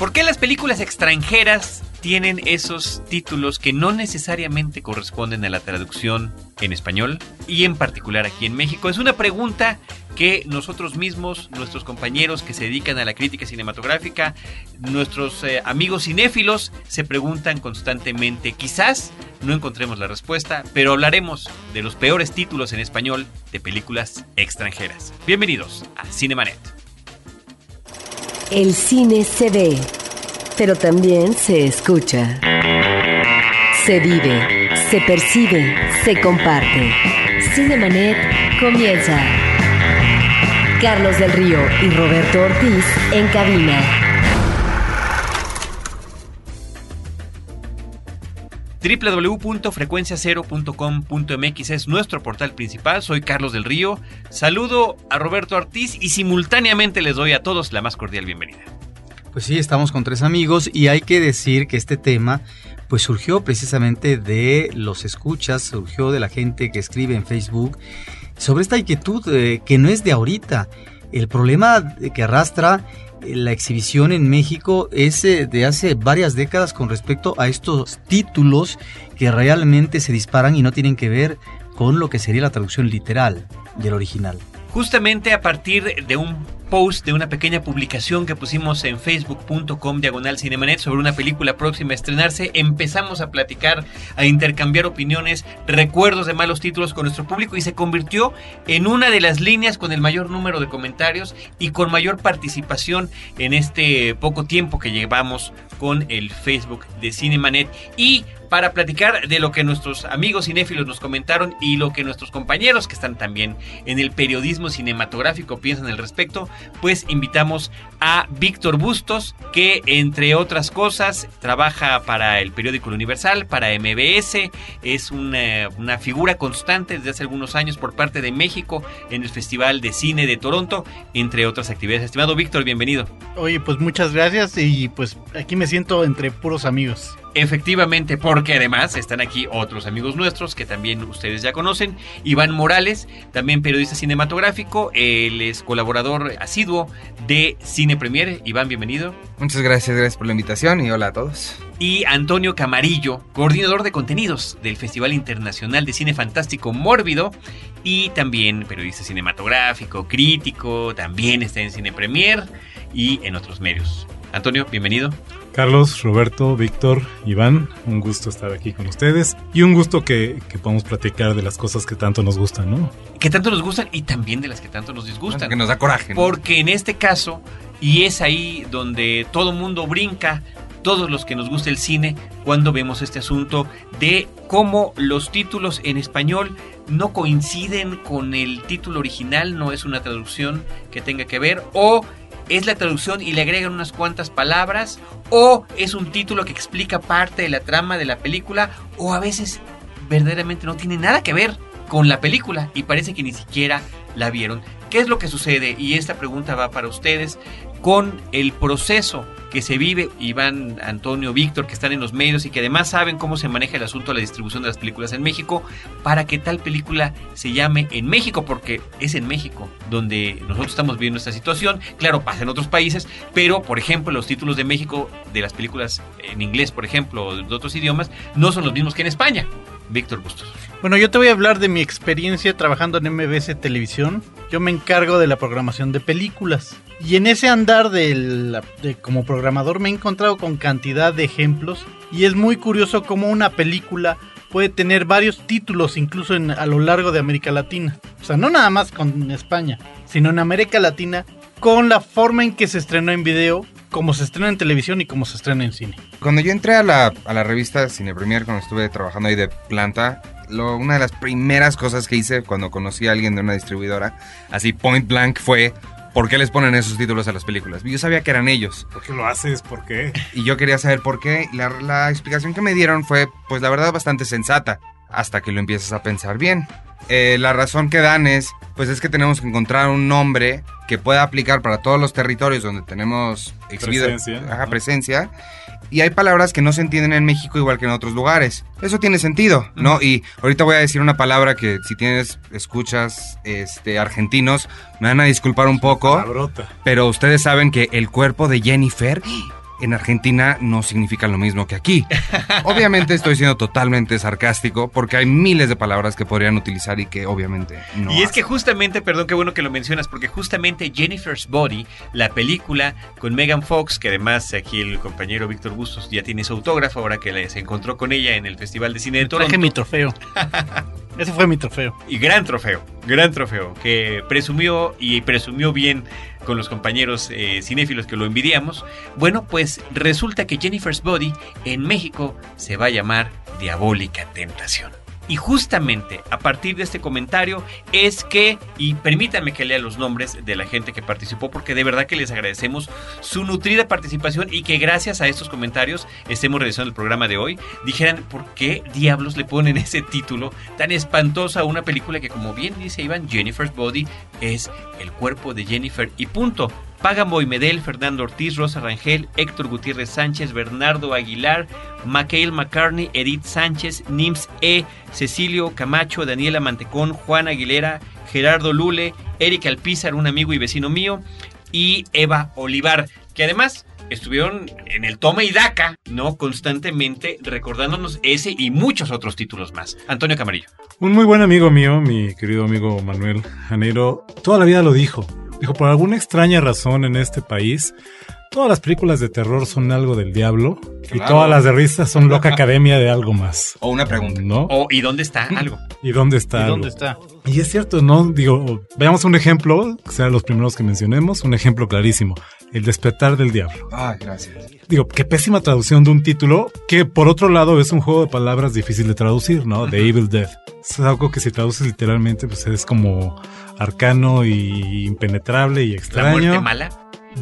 ¿Por qué las películas extranjeras tienen esos títulos que no necesariamente corresponden a la traducción en español y en particular aquí en México? Es una pregunta que nosotros mismos, nuestros compañeros que se dedican a la crítica cinematográfica, nuestros eh, amigos cinéfilos se preguntan constantemente. Quizás no encontremos la respuesta, pero hablaremos de los peores títulos en español de películas extranjeras. Bienvenidos a Cinemanet. El cine se ve, pero también se escucha. Se vive, se percibe, se comparte. Cinemanet comienza. Carlos del Río y Roberto Ortiz en cabina. www.frecuenciacero.com.mx es nuestro portal principal. Soy Carlos del Río. Saludo a Roberto Ortiz y simultáneamente les doy a todos la más cordial bienvenida. Pues sí, estamos con tres amigos y hay que decir que este tema pues surgió precisamente de los escuchas, surgió de la gente que escribe en Facebook sobre esta inquietud eh, que no es de ahorita. El problema que arrastra eh, la exhibición en México es eh, de hace varias décadas con respecto a estos títulos que realmente se disparan y no tienen que ver con lo que sería la traducción literal del original. Justamente a partir de un post de una pequeña publicación que pusimos en facebook.com diagonal cinemanet sobre una película próxima a estrenarse, empezamos a platicar, a intercambiar opiniones, recuerdos de malos títulos con nuestro público y se convirtió en una de las líneas con el mayor número de comentarios y con mayor participación en este poco tiempo que llevamos con el Facebook de Cinemanet. Y para platicar de lo que nuestros amigos cinéfilos nos comentaron y lo que nuestros compañeros que están también en el periodismo cinematográfico piensan al respecto, pues invitamos a Víctor Bustos, que entre otras cosas trabaja para el periódico Universal, para MBS, es una, una, figura constante desde hace algunos años por parte de México en el Festival de Cine de Toronto, entre otras actividades. Estimado Víctor, bienvenido. Oye, pues muchas gracias y pues aquí me siento entre puros amigos. Efectivamente, porque además están aquí otros amigos nuestros que también ustedes ya conocen. Iván Morales, también periodista cinematográfico, él es colaborador asiduo de Cine Premier. Iván, bienvenido. Muchas gracias, gracias por la invitación y hola a todos. Y Antonio Camarillo, coordinador de contenidos del Festival Internacional de Cine Fantástico Mórbido y también periodista cinematográfico, crítico, también está en Cine Premier y en otros medios. Antonio, bienvenido. Carlos, Roberto, Víctor, Iván, un gusto estar aquí con ustedes y un gusto que, que, podamos platicar de las cosas que tanto nos gustan, ¿no? Que tanto nos gustan y también de las que tanto nos disgustan. Que nos da coraje. ¿no? Porque en este caso, y es ahí donde todo mundo brinca, todos los que nos gusta el cine, cuando vemos este asunto de cómo los títulos en español no coinciden con el título original, no es una traducción que tenga que ver, o es la traducción y le agregan unas cuantas palabras, o es un título que explica parte de la trama de la película, o a veces verdaderamente no tiene nada que ver con la película y parece que ni siquiera la vieron. ¿Qué es lo que sucede? Y esta pregunta va para ustedes con el proceso que se vive, Iván, Antonio, Víctor, que están en los medios y que además saben cómo se maneja el asunto de la distribución de las películas en México, para que tal película se llame en México, porque es en México donde nosotros estamos viendo esta situación. Claro, pasa en otros países, pero por ejemplo, los títulos de México de las películas en inglés, por ejemplo, o de otros idiomas, no son los mismos que en España. Víctor Bustos. Bueno, yo te voy a hablar de mi experiencia trabajando en MBS Televisión. Yo me encargo de la programación de películas. Y en ese andar de, como programador me he encontrado con cantidad de ejemplos. Y es muy curioso cómo una película puede tener varios títulos incluso a lo largo de América Latina. O sea, no nada más con España, sino en América Latina con la forma en que se estrenó en video, como se estrena en televisión y como se estrena en cine. Cuando yo entré a la, a la revista Cine Premier, cuando estuve trabajando ahí de planta, lo, una de las primeras cosas que hice cuando conocí a alguien de una distribuidora, así point blank, fue ¿por qué les ponen esos títulos a las películas? Yo sabía que eran ellos. ¿Por qué lo haces? ¿Por qué? Y yo quería saber por qué. La, la explicación que me dieron fue, pues la verdad, bastante sensata, hasta que lo empiezas a pensar bien. Eh, la razón que dan es, pues es que tenemos que encontrar un nombre que pueda aplicar para todos los territorios donde tenemos exhibido, Presencia, ajá, presencia. Y hay palabras que no se entienden en México igual que en otros lugares. Eso tiene sentido, ¿no? Y ahorita voy a decir una palabra que si tienes escuchas este, argentinos, me van a disculpar un poco. Pero ustedes saben que el cuerpo de Jennifer en Argentina no significan lo mismo que aquí. obviamente estoy siendo totalmente sarcástico porque hay miles de palabras que podrían utilizar y que obviamente no. Y es hacen. que justamente, perdón, qué bueno que lo mencionas, porque justamente Jennifer's Body, la película con Megan Fox, que además aquí el compañero Víctor Bustos ya tiene su autógrafo, ahora que le- se encontró con ella en el Festival de Cine de Toronto. Traje mi trofeo. Ese fue mi trofeo. Y gran trofeo, gran trofeo, que presumió y presumió bien con los compañeros eh, cinéfilos que lo envidiamos. Bueno, pues resulta que Jennifer's Body en México se va a llamar Diabólica Tentación. Y justamente a partir de este comentario es que, y permítanme que lea los nombres de la gente que participó, porque de verdad que les agradecemos su nutrida participación y que gracias a estos comentarios estemos realizando el programa de hoy. Dijeran, ¿por qué diablos le ponen ese título tan espantoso a una película que, como bien dice Iván, Jennifer's Body es el cuerpo de Jennifer y punto? Págamo y Fernando Ortiz, Rosa Rangel, Héctor Gutiérrez Sánchez, Bernardo Aguilar, Michael McCartney, Edith Sánchez, Nims E, Cecilio Camacho, Daniela Mantecón, Juan Aguilera, Gerardo Lule, Eric Alpizar, un amigo y vecino mío, y Eva Olivar, que además estuvieron en el toma y daca, ¿no? Constantemente recordándonos ese y muchos otros títulos más. Antonio Camarillo. Un muy buen amigo mío, mi querido amigo Manuel Janeiro, toda la vida lo dijo. Dijo, por alguna extraña razón en este país, todas las películas de terror son algo del diablo y todas las de risa son loca academia de algo más. O una pregunta. ¿No? Oh, ¿y dónde está algo? ¿Y dónde está? ¿Y algo? dónde está? Y es cierto, ¿no? Digo, veamos un ejemplo, que sean los primeros que mencionemos, un ejemplo clarísimo, El despertar del diablo. Ay, gracias. Digo, qué pésima traducción de un título que por otro lado es un juego de palabras difícil de traducir, ¿no? The Evil Dead. Es algo que si traduces literalmente pues es como arcano y impenetrable y La extraño. muerte mala,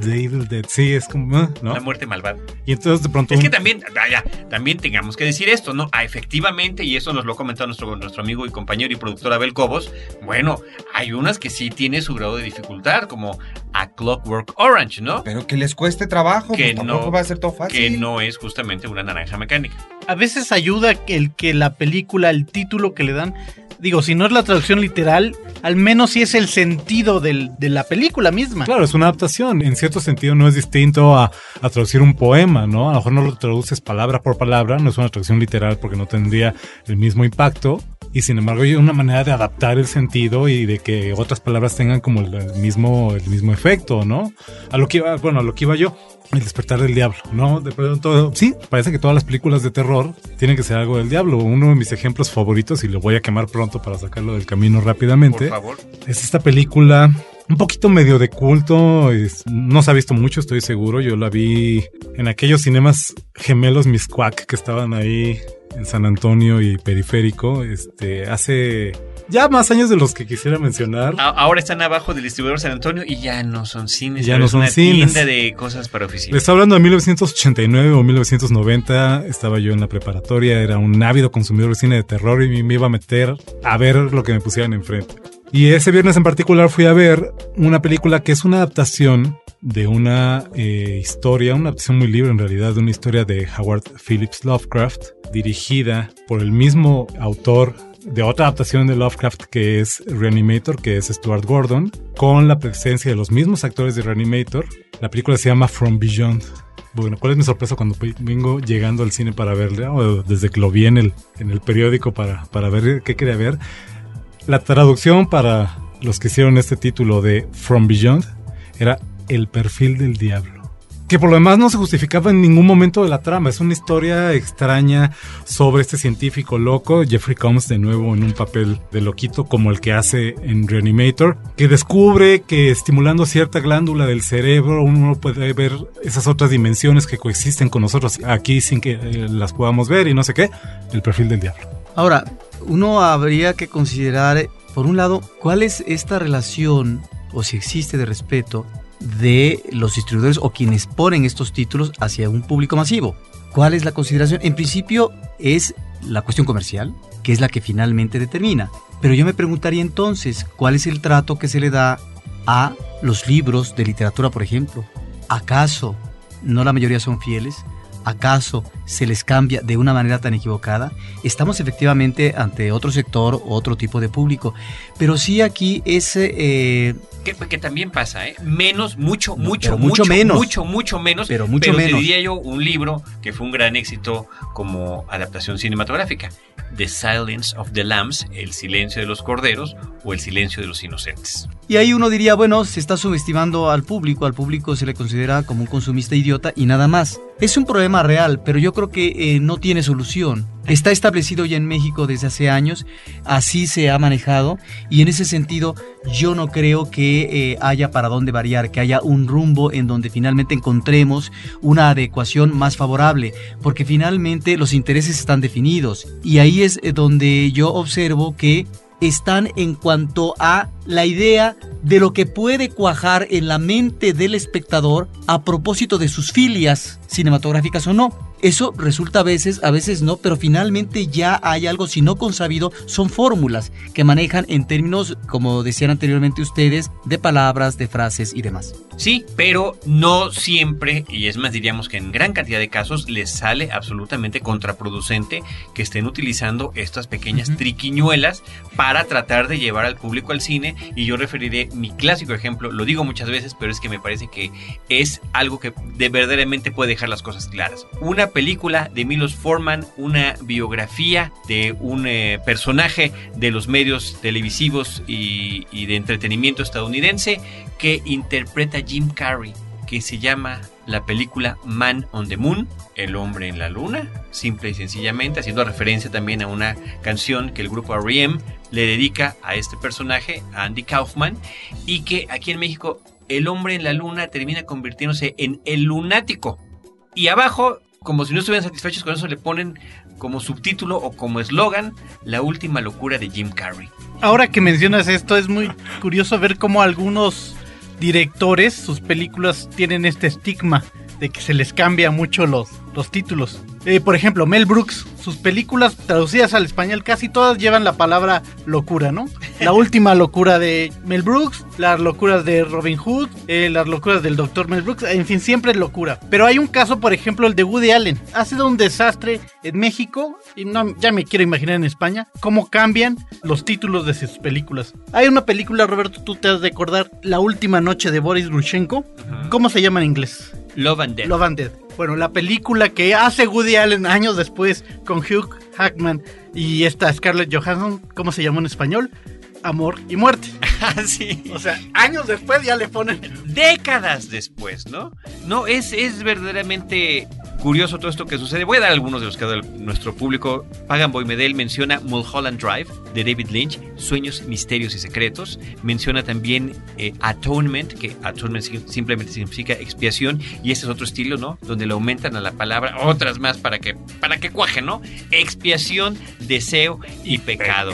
The Evil Dead, sí, es como. ¿no? la muerte malvada. Y entonces de pronto... Es que también, vaya, también tengamos que decir esto, ¿no? Ah, efectivamente, y eso nos lo ha comentado nuestro, nuestro amigo y compañero y productor Abel Cobos, bueno, hay unas que sí tiene su grado de dificultad, como A Clockwork Orange, ¿no? Pero que les cueste trabajo, Que pues tampoco no- va a ser todo fácil. Que no es justamente una naranja mecánica. A veces ayuda el que la película, el título que le dan, digo, si no es la traducción literal, al menos si es el sentido del- de la película misma. Claro, es una adaptación. En cierto sentido no es distinto a, a traducir un poema, ¿no? A lo mejor no lo traduces palabra por palabra, no es una traducción literal porque no tendría el mismo impacto. Y sin embargo hay una manera de adaptar el sentido y de que otras palabras tengan como el, mismo, el mismo efecto, ¿no? A lo que iba, bueno, a lo que iba yo. El despertar del diablo, ¿no? De pronto, sí, parece que todas las películas de terror tienen que ser algo del diablo. Uno de mis ejemplos favoritos, y lo voy a quemar pronto para sacarlo del camino rápidamente, Por favor. es esta película un poquito medio de culto, no se ha visto mucho, estoy seguro. Yo la vi en aquellos cinemas gemelos Miscuac que estaban ahí en San Antonio y Periférico, este, hace ya más años de los que quisiera mencionar. Ahora están abajo del distribuidor San Antonio y ya no son cines. Ya no son una cines. tienda de cosas para oficinas. Les estoy hablando de 1989 o 1990, estaba yo en la preparatoria, era un ávido consumidor de cine de terror y me iba a meter a ver lo que me pusieran enfrente. Y ese viernes en particular fui a ver una película que es una adaptación de una eh, historia, una adaptación muy libre en realidad, de una historia de Howard Phillips Lovecraft, dirigida por el mismo autor de otra adaptación de Lovecraft que es Reanimator, que es Stuart Gordon, con la presencia de los mismos actores de Reanimator. La película se llama From Beyond. Bueno, ¿cuál es mi sorpresa cuando vengo llegando al cine para verla? O desde que lo vi en el, en el periódico para, para ver qué quería ver. La traducción para los que hicieron este título de From Beyond era El perfil del diablo. Que por lo demás no se justificaba en ningún momento de la trama. Es una historia extraña sobre este científico loco, Jeffrey Combs de nuevo en un papel de loquito como el que hace en Reanimator, que descubre que estimulando cierta glándula del cerebro uno puede ver esas otras dimensiones que coexisten con nosotros aquí sin que eh, las podamos ver y no sé qué. El perfil del diablo. Ahora, uno habría que considerar, por un lado, cuál es esta relación, o si existe de respeto, de los distribuidores o quienes ponen estos títulos hacia un público masivo. ¿Cuál es la consideración? En principio es la cuestión comercial, que es la que finalmente determina. Pero yo me preguntaría entonces, ¿cuál es el trato que se le da a los libros de literatura, por ejemplo? ¿Acaso no la mayoría son fieles? ¿Acaso se les cambia de una manera tan equivocada? Estamos efectivamente ante otro sector, otro tipo de público, pero sí aquí es eh, Que, que también pasa, ¿eh? Menos, mucho, mucho, pero mucho mucho, menos. mucho, mucho menos. Pero mucho menos. diría yo un libro que fue un gran éxito como adaptación cinematográfica. The Silence of the Lambs, El silencio de los corderos o El silencio de los inocentes. Y ahí uno diría, bueno, se está subestimando al público, al público se le considera como un consumista idiota y nada más. Es un problema real, pero yo creo que eh, no tiene solución. Está establecido ya en México desde hace años, así se ha manejado y en ese sentido yo no creo que eh, haya para dónde variar, que haya un rumbo en donde finalmente encontremos una adecuación más favorable, porque finalmente los intereses están definidos y ahí es eh, donde yo observo que están en cuanto a la idea de lo que puede cuajar en la mente del espectador a propósito de sus filias cinematográficas o no. Eso resulta a veces, a veces no, pero finalmente ya hay algo, si no consabido, son fórmulas que manejan en términos, como decían anteriormente ustedes, de palabras, de frases y demás. Sí, pero no siempre, y es más, diríamos que en gran cantidad de casos, les sale absolutamente contraproducente que estén utilizando estas pequeñas triquiñuelas para tratar de llevar al público al cine. Y yo referiré mi clásico ejemplo, lo digo muchas veces, pero es que me parece que es algo que de verdaderamente puede dejar las cosas claras. Una película de Milos Forman, una biografía de un eh, personaje de los medios televisivos y, de entretenimiento estadounidense que interpreta Jim Carrey, que se llama la película Man on the Moon, El hombre en la luna, simple y sencillamente, haciendo referencia también a una canción que el grupo R.E.M. le dedica a este personaje, a Andy Kaufman, y que aquí en México el hombre en la luna termina convirtiéndose en el lunático. Y abajo, como si no estuvieran satisfechos con eso, le ponen como subtítulo o como eslogan La última locura de Jim Carrey. Ahora que mencionas esto, es muy curioso ver cómo algunos directores, sus películas tienen este estigma de que se les cambia mucho los, los títulos. Eh, por ejemplo, Mel Brooks, sus películas traducidas al español casi todas llevan la palabra locura, ¿no? La última locura de Mel Brooks, las locuras de Robin Hood, eh, las locuras del Dr. Mel Brooks, en fin, siempre es locura. Pero hay un caso, por ejemplo, el de Woody Allen. Ha sido un desastre en México y no, ya me quiero imaginar en España cómo cambian los títulos de sus películas. Hay una película, Roberto, tú te has de acordar, La última noche de Boris Grushenko. ¿Cómo se llama en inglés? Love and Death. Love and Death. Bueno, la película que hace Woody Allen años después con Hugh Hackman y esta Scarlett Johansson, ¿cómo se llamó en español? Amor y muerte. Ah, sí. O sea, años después ya le ponen. décadas después, ¿no? No, es, es verdaderamente curioso todo esto que sucede. Voy a dar algunos de los que ha dado nuestro público. Pagan Boy Medel menciona Mulholland Drive de David Lynch, Sueños, Misterios y Secretos. Menciona también eh, Atonement, que Atonement si- simplemente significa expiación. Y ese es otro estilo, ¿no? Donde le aumentan a la palabra otras más para que, para que cuaje, ¿no? Expiación, deseo y, pecado.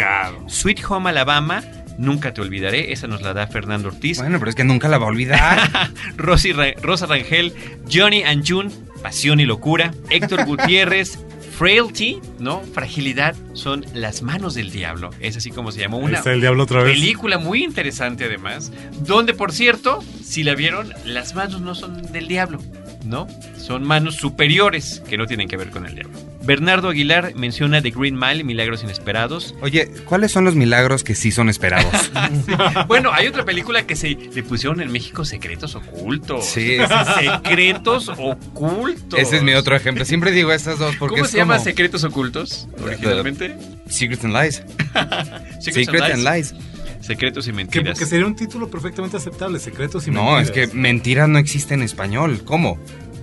Sweet Home Alabama. Nunca te olvidaré, esa nos la da Fernando Ortiz. Bueno, pero es que nunca la va a olvidar. Rosy Ra- Rosa Rangel, Johnny and June, Pasión y Locura, Héctor Gutiérrez, Frailty, ¿no? Fragilidad, son Las Manos del Diablo. Es así como se llamó una está el diablo otra vez. película muy interesante además, donde por cierto, si la vieron, las manos no son del diablo, ¿no? Son manos superiores que no tienen que ver con el diablo. Bernardo Aguilar menciona The Green Mile, Milagros Inesperados. Oye, ¿cuáles son los milagros que sí son esperados? Bueno, hay otra película que se le pusieron en México Secretos Ocultos. Sí, Secretos Ocultos. Ese es mi otro ejemplo. Siempre digo estas dos porque ¿Cómo es se llama Secretos Ocultos originalmente? Secrets and Lies. Secrets Secret and and Lies. Secretos y Que, mentiras. que sería un título perfectamente aceptable, Secretos y No, es que Mentiras. mentiras no existe en español. ¿Cómo?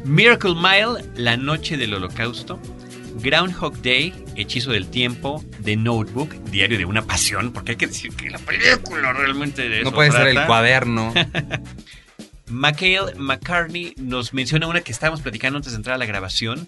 Miracle Mile, La Noche del Holocausto. Groundhog Day, Hechizo del Tiempo, The Notebook, Diario de una Pasión, porque hay que decir que la película realmente de eso No puede ser el cuaderno. Mikhail McCartney nos menciona una que estábamos platicando antes de entrar a la grabación,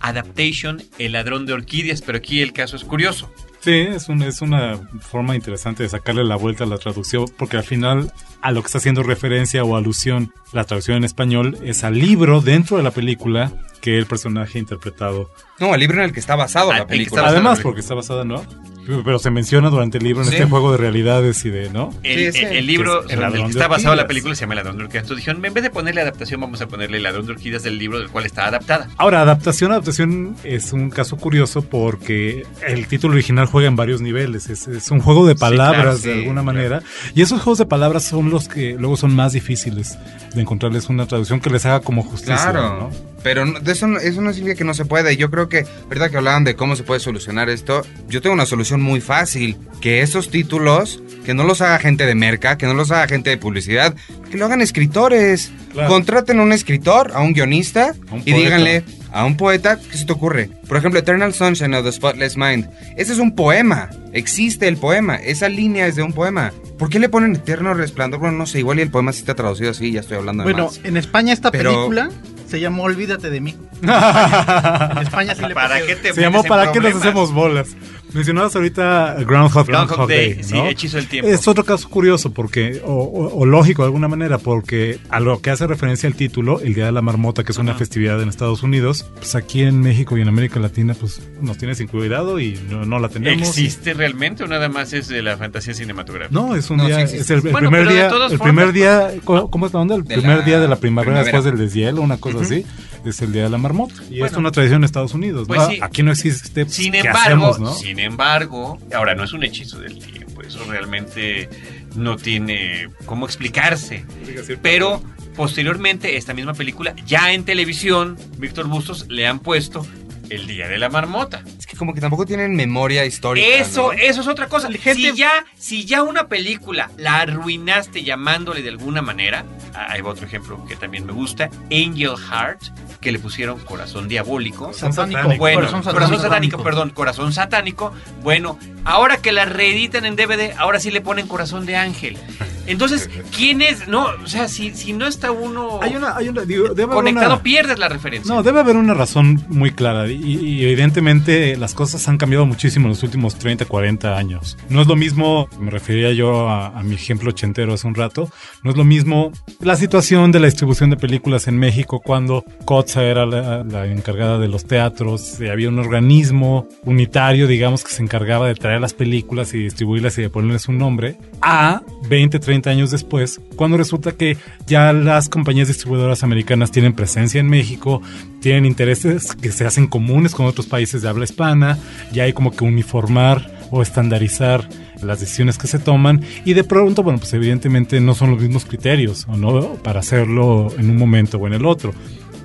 Adaptation, El ladrón de orquídeas, pero aquí el caso es curioso. Sí, es, un- es una forma interesante de sacarle la vuelta a la traducción, porque al final a lo que está haciendo referencia o alusión la traducción en español es al libro dentro de la película que el personaje ha interpretado. No, el libro en el que está basado Ah, la película. basado. Además, porque está basada, ¿no? Pero se menciona durante el libro en Sí. este juego de realidades y de, ¿no? El, Sí, ese. el- el libro Que es El sobre el ladrón que está basado la película se llama El ladrón de orquídeas. Entonces dijeron, en vez de ponerle adaptación, vamos a ponerle El ladrón de orquídeas del libro del cual está adaptada. Ahora, adaptación, adaptación es un caso curioso porque el título original juega en varios niveles. Es, es un juego de palabras claro, de sí, alguna claro. manera. Y esos juegos de palabras son los que luego son más difíciles de encontrarles una traducción que les haga como justicia. Claro. ¿no? Pero de eso, eso no significa que no se puede. Yo creo que, verdad que hablaban de cómo se puede solucionar esto, yo tengo una solución muy fácil. Que esos títulos, que no los haga gente de merca, que no los haga gente de publicidad, que lo hagan escritores. Claro. Contraten a un escritor, a un guionista, un y díganle a un poeta, ¿qué se te ocurre? Por ejemplo, Eternal Sunshine of the Spotless Mind. Ese es un poema. Existe el poema. Esa línea es de un poema. ¿Por qué le ponen Eterno Resplandor? Bueno, no sé, igual y el poema sí está traducido así, ya estoy hablando de Bueno, más. en España esta Pero- película se llamó Olvídate de mí. En España sí le ¿Para pusieron- qué te Se llamó ¿Para qué nos hacemos bolas? Mencionabas ahorita Groundhog, Groundhog Day, Day, sí, ¿no? hechizo del tiempo. Es otro caso curioso porque, o, o- o lógico de alguna manera, porque a lo que hace referencia el título, el Día de la Marmota, que es una festividad en Estados Unidos, pues aquí en México y en América Latina, pues nos tiene sin cuidado y no, no la tenemos. ¿Existe realmente o nada más es de la fantasía cinematográfica? No, es un No, sí día, existe. es el, el Bueno, primer día, el formas, primer día, ¿cómo cómo es la onda? El De primer la día de la primavera, primavera. después del deshielo, una cosa así, es el Día de la Marmota. Y es Bueno. una tradición en Estados Unidos, Pues ¿no? sí. Aquí no existe, pues, Sin ¿qué embargo, hacemos, no? sin embargo, ahora no es un hechizo del tiempo, eso realmente no tiene cómo explicarse. Pero posteriormente, esta misma película, ya en televisión, Víctor Bustos le han puesto El Día de la Marmota. Es que como que tampoco tienen memoria histórica. Eso, ¿no? eso es otra cosa. Gente- Si ya, si ya una película la arruinaste llamándole de alguna manera, ah, va otro ejemplo que también me gusta, Angel Heart, que le pusieron corazón diabólico. Satánico. Bueno, Corazón corazón, satánico. satánico, perdón, corazón satánico. Bueno, ahora que la reeditan en DVD, ahora sí le ponen corazón de ángel. Entonces, ¿quién es? No, o sea, si, si no está uno Hay una, hay una, digo, debe haber conectado, una- pierdes la referencia. No, debe haber una razón muy clara y, y evidentemente las cosas han cambiado muchísimo en los últimos 30, 40 años. No es lo mismo, me refería yo a, a mi ejemplo ochentero hace un rato, no es lo mismo la situación de la distribución de películas en México cuando Cotza era la, la encargada de los teatros, y había un organismo unitario, digamos, que se encargaba de traer las películas y distribuirlas y de ponerles un nombre, a 20, 30 años después, cuando resulta que ya las compañías distribuidoras americanas tienen presencia en México, tienen intereses que se hacen comunes con otros países de habla hispana, ya hay como que uniformar o estandarizar las decisiones que se toman y de pronto, bueno, pues evidentemente no son los mismos criterios o no para hacerlo en un momento o en el otro.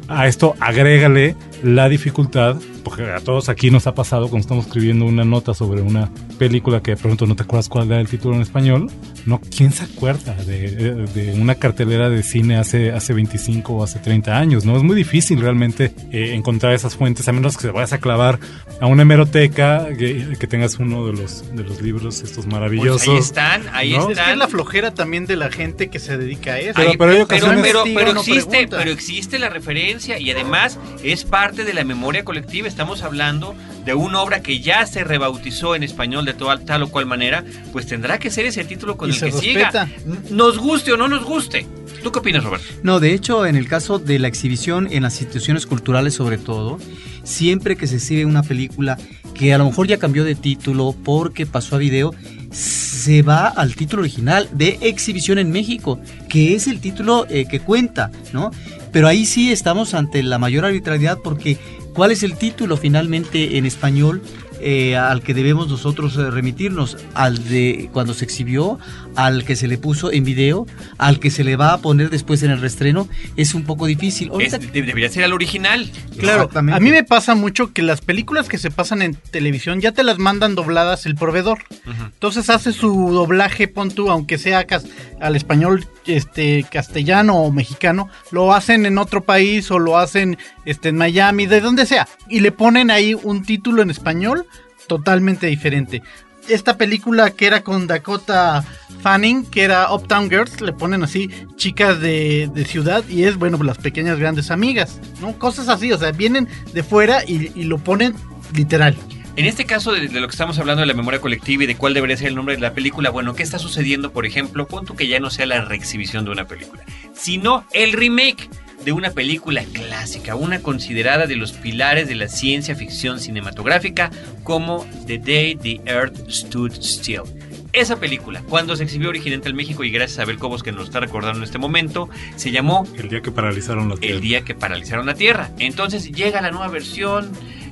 A esto agrégale la dificultad, porque a todos aquí nos ha pasado cuando estamos escribiendo una nota sobre una película que de pronto no te acuerdas cuál era el título en español. No, ¿quién se acuerda de, de una cartelera de cine hace, hace 25 o hace 30 años? No es muy difícil realmente eh, encontrar esas fuentes, a menos que te vayas a clavar a una hemeroteca, que, que tengas uno de los, de los libros estos Pues maravillosos. ahí están, ahí ¿no? Es que están. es la flojera también de la gente que se dedica a eso. Pero- Ahí- pero hay pero, ocasiones- pero- investiga, pero no existe, pero existe la referencia y además es parte de la memoria colectiva. Estamos hablando de una obra que ya se rebautizó en español de toda, tal o cual manera, pues tendrá que ser ese título con Y el que respeta. siga. Nos guste o no nos guste. ¿Tú qué opinas, Roberto? No, de hecho, en el caso de la exhibición en las instituciones culturales sobre todo, siempre que se exhibe una película que a lo mejor ya cambió de título porque pasó a video, se va al título original de exhibición en México, que es el título eh, que cuenta, ¿no? Pero ahí sí estamos ante la mayor arbitrariedad porque ¿cuál es el título finalmente en español? eh, al que debemos nosotros eh, remitirnos, al de cuando se exhibió, al que se le puso en video, al que se le va a poner después en el restreno, es un poco difícil. Es- debería ser al original. Claro, Exactamente. a mí me pasa mucho que las películas que se pasan en televisión ya te las mandan dobladas el proveedor. Entonces hace su doblaje, pon tú, aunque sea cas- al español este castellano o mexicano, lo hacen en otro país o lo hacen este, en Miami, de donde sea, y le ponen ahí un título en español totalmente diferente. Esta película que era con Dakota Fanning, que era Uptown Girls, le ponen así chicas de, de ciudad y es, bueno, las pequeñas grandes amigas, ¿no? Cosas así, o sea, vienen de fuera y, lo ponen literal. En este caso de, lo que estamos hablando de la memoria colectiva y de cuál debería ser el nombre de la película, bueno, ¿qué está sucediendo, por ejemplo? Pon tú que ya no sea la reexhibición de una película, sino el remake. De una película clásica, una considerada de los pilares de la ciencia ficción cinematográfica como The Day the Earth Stood Still. Esa película, cuando se exhibió originalmente en México y gracias a Abel Cobos que nos está recordando en este momento, se llamó El día que paralizaron la Tierra. El día que paralizaron la Tierra. Entonces llega la nueva versión,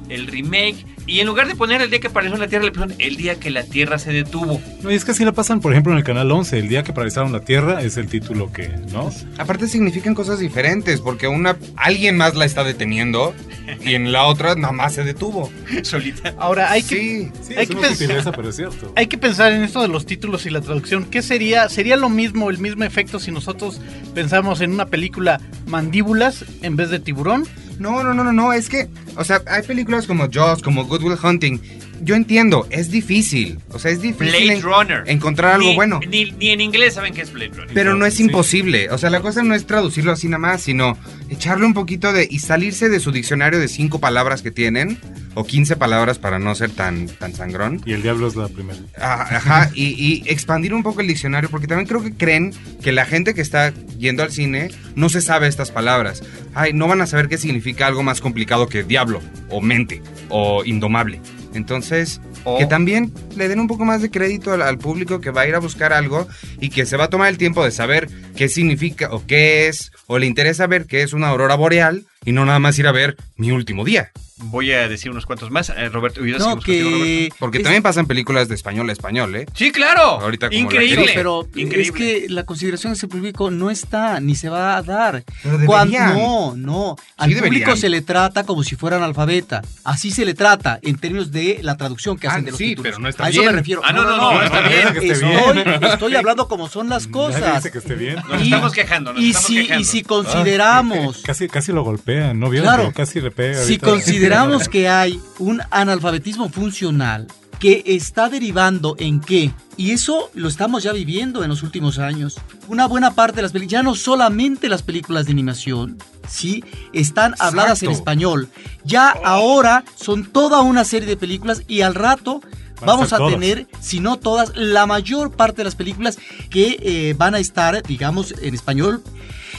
el remake, y en lugar de poner el día que paralizaron la Tierra, le pusieron el día que la Tierra se detuvo. No, y es que así la pasan, por ejemplo, en el canal 11. El día que paralizaron la Tierra es el título que, ¿no? Aparte significan cosas diferentes, porque una alguien más la está deteniendo y en la otra nada más se detuvo. Solita. Ahora hay que Sí. Sí, Hay es que una pens- sutileza, pero es cierto. Hay que pensar en esto de los títulos y la traducción. ¿Qué sería? ¿Sería lo mismo, el mismo efecto si nosotros pensamos en una película mandíbulas en vez de tiburón? No, no, no, no, no, es que, o sea, hay películas como Jaws, como Good Will Hunting. Yo entiendo, es difícil, o sea, es difícil Blade en- Runner. encontrar algo Ni- bueno. Ni, ni en inglés saben que es Blade Runner. Pero no es Sí. imposible. O sea, la cosa no es traducirlo así nada más, sino echarle un poquito de. y salirse de su diccionario de cinco palabras que tienen, o 15 palabras para no ser tan, tan sangrón. Y el diablo es la primera. Ah, Ajá, y, y expandir un poco el diccionario, porque también creo que creen que la gente que está yendo al cine no se sabe estas palabras. Ay, no van a saber qué significa algo más complicado que diablo, o mente, o indomable. Entonces, que también le den un poco más de crédito al, al público que va a ir a buscar algo y que se va a tomar el tiempo de saber qué significa o qué es, o le interesa ver qué es una aurora boreal y no nada más ir a ver mi último día. Voy a decir unos cuantos más. Eh, Roberto, No, contigo, Roberto. que... Porque es- también pasan películas de español a español, ¿eh? Sí, claro. Ahorita como la Increíble. pero Increíble. es que la consideración de ese público no está, ni se va a dar. Pero Cuando- no, no. Al Sí público deberían. se le trata como si fuera analfabeta. Así se le trata en términos de la traducción que Ah, hacen de los sí, títulos. pero no está a eso me refiero. Ah, no, no, no, no está bien. que esté Estoy, bien. estoy hablando como son las Nadie cosas. dice que esté bien. Nos estamos quejando, nos Y estamos si, quejando. y si consideramos Casi, casi lo ¿no? Claro. Casi le pega. Si consideramos que hay un analfabetismo funcional que está derivando en qué, y eso lo estamos ya viviendo en los últimos años, una buena parte de las películas, ya no solamente las películas de animación, sí, están habladas en español. Ya ahora son toda una serie de películas y al rato a vamos a tener, si no todas, la mayor parte de las películas que eh, van a estar, digamos, en español.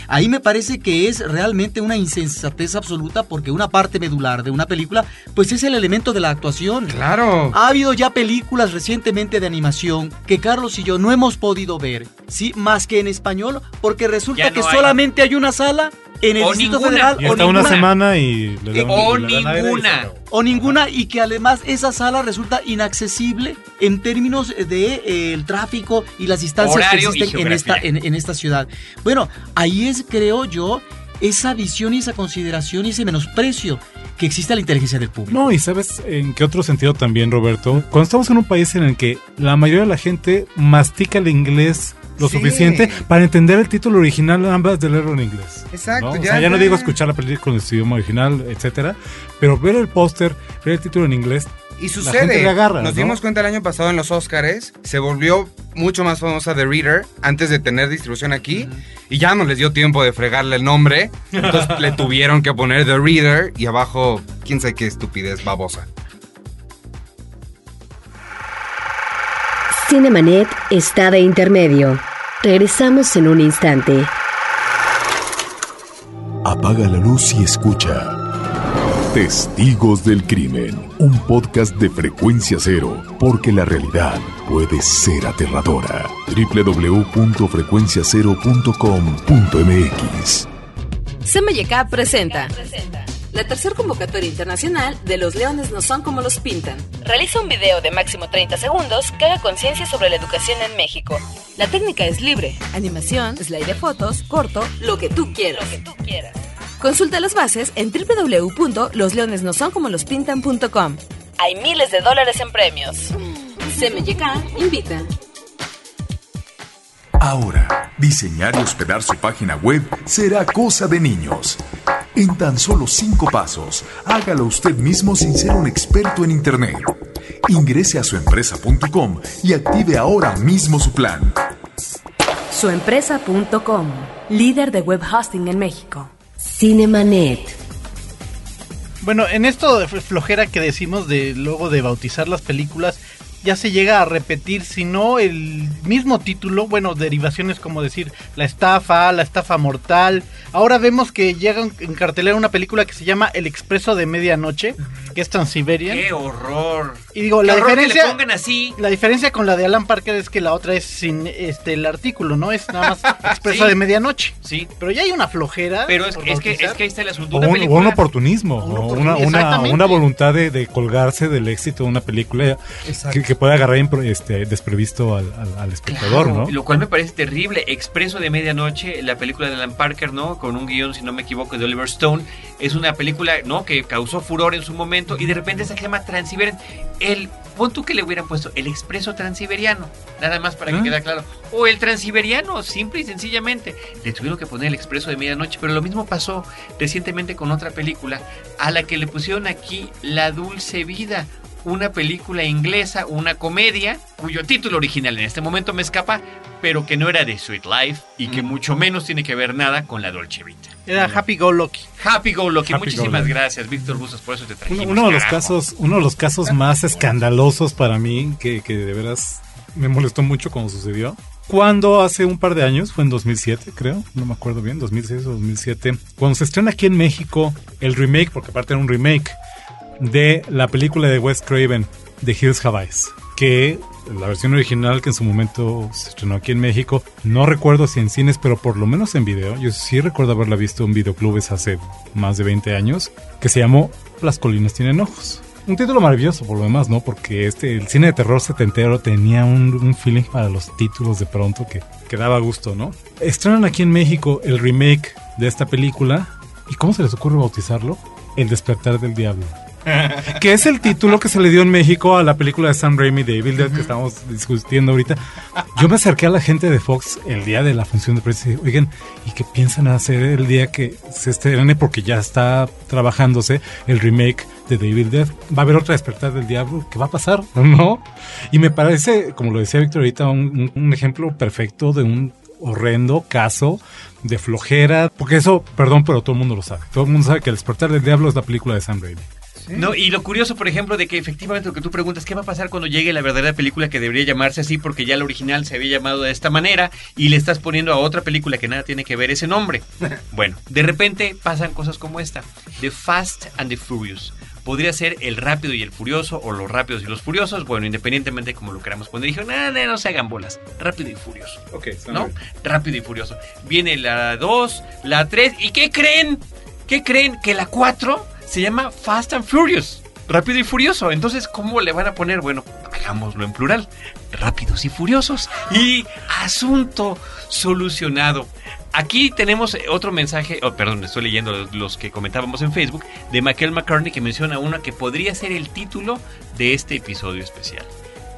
Ahí me parece que es realmente una insensatez absoluta porque una parte medular de una película, pues es el elemento de la actuación. Claro. Ha habido ya películas recientemente de animación que Carlos y yo no hemos podido ver, ¿sí? Más que en español, porque resulta no que hay. solamente hay una sala en el O Distrito ninguna. Federal Y o hasta una ninguna. semana y le dan- O le dan ninguna. o ninguna y que además esa sala resulta inaccesible en términos de eh, el tráfico y las distancias Horario que existen en esta, en, en esta ciudad. Bueno, ahí es, creo yo, esa visión y esa consideración y ese menosprecio que existe a la inteligencia del público. No, y sabes en qué otro sentido también, Roberto. Cuando estamos en un país en el que la mayoría de la gente mastica el inglés lo Sí. suficiente para entender el título original ambas de leerlo en inglés. Exacto, ¿no? O ya- sea, ya no ya- digo escuchar la película en su idioma original, etcétera, pero ver el póster, ver el título en inglés, Y sucede. agarra, Nos ¿no? dimos cuenta el año pasado en los Oscars. Se volvió mucho más famosa The Reader antes de tener distribución aquí. Y ya no les dio tiempo de fregarle el nombre. Entonces le tuvieron que poner The Reader y abajo, quién sabe qué estupidez babosa. Cinemanet está de intermedio. Regresamos en un instante. Apaga la luz y escucha. Testigos del Crimen, un podcast de frecuencia cero, porque la realidad puede ser aterradora. www.frecuenciacero.com.mx CMYK presenta la tercera convocatoria internacional de Los Leones no son como los pintan. Realiza un video de máximo 30 segundos que haga conciencia sobre la educación en México. La técnica es libre. Animación, slide de fotos, corto, lo que tú quieras. Lo que tú quieras. Consulta las bases en www.losleonesnosoncomolospintan.com. Hay miles de dólares en premios. CMYK invita. Ahora, diseñar y hospedar su página web será cosa de niños. En tan solo cinco pasos, hágalo usted mismo sin ser un experto en Internet. Ingrese a suempresa.com y active ahora mismo su plan. Suempresa.com, líder de web hosting en México. Cinemanet. Bueno, en esto de flojera que decimos de luego de bautizar las películas, ya se llega a repetir, si no el mismo título, bueno, derivaciones como decir la estafa, la estafa mortal. Ahora vemos que llega en cartelera una película que se llama El Expreso de Medianoche, que es Transiberian. ¡Qué horror! Y digo, la que diferencia, le pongan así. la diferencia con la de Alan Parker es que la otra es sin este el artículo, ¿no? Es nada más Expreso Sí. de Medianoche. Sí. Pero ya hay una flojera. Pero es, que, es que ahí está el asunto. O Una un, o película- un oportunismo, Un o una, una, voluntad de, de colgarse del éxito de una película que, que puede agarrar este, desprevisto al, al- al espectador, Claro, ¿no? Lo cual me parece terrible. Expreso de Medianoche, la película de Alan Parker, ¿no? Con un guion, si no me equivoco, de Oliver Stone. Es una película, ¿no? Que causó furor en su momento y de repente se llama Transiberian. El, pon tú que le hubieran puesto el Expreso Transiberiano, nada más para que Ah. quede claro. O el Transiberiano, simple y sencillamente. Le tuvieron que poner el Expreso de Medianoche, pero lo mismo pasó recientemente con otra película a la que le pusieron aquí La Dulce Vida una película inglesa, una comedia, cuyo título original en este momento me escapa, pero que no era de Sweet Life y que mucho menos tiene que ver nada con la Dolce Vita. Era Happy Go Lucky. Happy Go Lucky, Happy muchísimas Go gracias, Víctor Bustos, por eso te Uno, trajimos. uno de los casos, uno de los casos más escandalosos para mí, que, que de veras me molestó mucho cuando sucedió. Cuando hace un par de años, fue en 2007 creo, no me acuerdo bien, 2006 o 2007, cuando se estrena aquí en México el remake, porque aparte era un remake, de la película de Wes Craven, The Hills Have Eyes, que la versión original que en su momento se estrenó aquí en México, no recuerdo si en cines, pero por lo menos en video, yo sí recuerdo haberla visto en videoclubes hace más de 20 años, que se llamó Las colinas tienen ojos. Un título maravilloso por lo demás, ¿no? Porque este, el cine de terror setentero tenía un, un feeling para los títulos de pronto que, que daba gusto, ¿no? Estrenan aquí en México el remake de esta película. ¿Y cómo se les ocurre bautizarlo? El despertar del diablo. que es el título que se le dio en México a la película de Sam Raimi de Evil Dead que estamos discutiendo ahorita. Yo me acerqué a la gente de Fox el día de la función de prensa y dije, oigan, ¿y qué piensan hacer el día que se estrene? Porque ya está trabajándose el remake de The Evil Dead. Va a haber otra despertar del diablo. ¿Qué va a pasar? ¿No? Y me parece, como lo decía Víctor ahorita, un, ejemplo perfecto de un horrendo caso de flojera, porque eso, perdón, pero todo el mundo lo sabe. Todo el mundo sabe que despertar del diablo es la película de Sam Raimi. No, y lo curioso, por ejemplo, de que efectivamente lo que tú preguntas, ¿qué va a pasar cuando llegue la verdadera película que debería llamarse así porque ya la original se había llamado de esta manera y le estás poniendo a otra película que nada tiene que ver ese nombre? Bueno, de repente pasan cosas como esta, The Fast and the Furious. Podría ser El Rápido y el Furioso o Los Rápidos y los Furiosos, bueno, independientemente como lo queramos poner. Dijeron, no, no, no se hagan bolas, Rápido y Furioso. ¿no? Rápido y Furioso. Viene la 2, la 3, ¿y qué creen? ¿Qué creen? Que la 4 se llama Fast and Furious. Rápido y Furioso. Entonces, ¿cómo le van a poner? Bueno, hagámoslo en plural. Rápidos y Furiosos. Y asunto solucionado. Aquí tenemos otro mensaje, oh, perdón, estoy leyendo los, los que comentábamos en Facebook, de Michael McCartney que menciona una que podría ser el título de este episodio especial.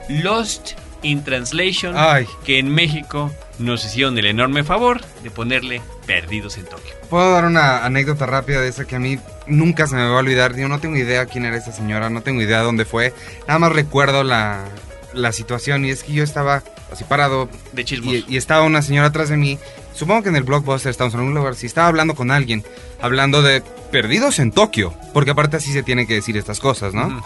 Lost in Translation, Ay. que en México nos hicieron el enorme favor de ponerle Perdidos en Tokio. Puedo dar una anécdota rápida de esa que a mí nunca se me va a olvidar. Yo no tengo idea quién era esa señora, no tengo idea dónde fue. Nada más recuerdo la, la situación y es que yo estaba así parado De chismos. y, y estaba una señora atrás de mí. Supongo que en el blockbuster estamos en un lugar. Si estaba hablando con alguien, hablando de perdidos en Tokio, porque aparte así se tienen que decir estas cosas, ¿no?